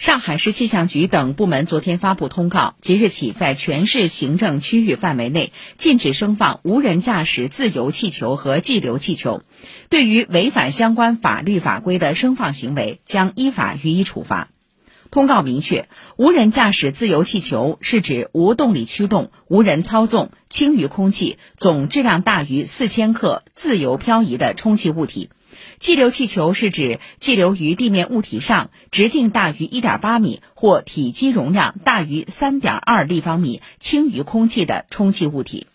上海市气象局等部门昨天发布通告，即日起在全市行政区域范围内禁止升放无人驾驶自由气球和气流气球。对于违反相关法律法规的升放行为，将依法予以处罚。通告明确，无人驾驶自由气球是指无动力驱动、无人操纵、轻于空气、总质量大于四千克、自由漂移的充气物体。气流气球是指气流于地面物体上，直径大于一点八米或体积容量大于三点二立方米，轻于空气的充气物体。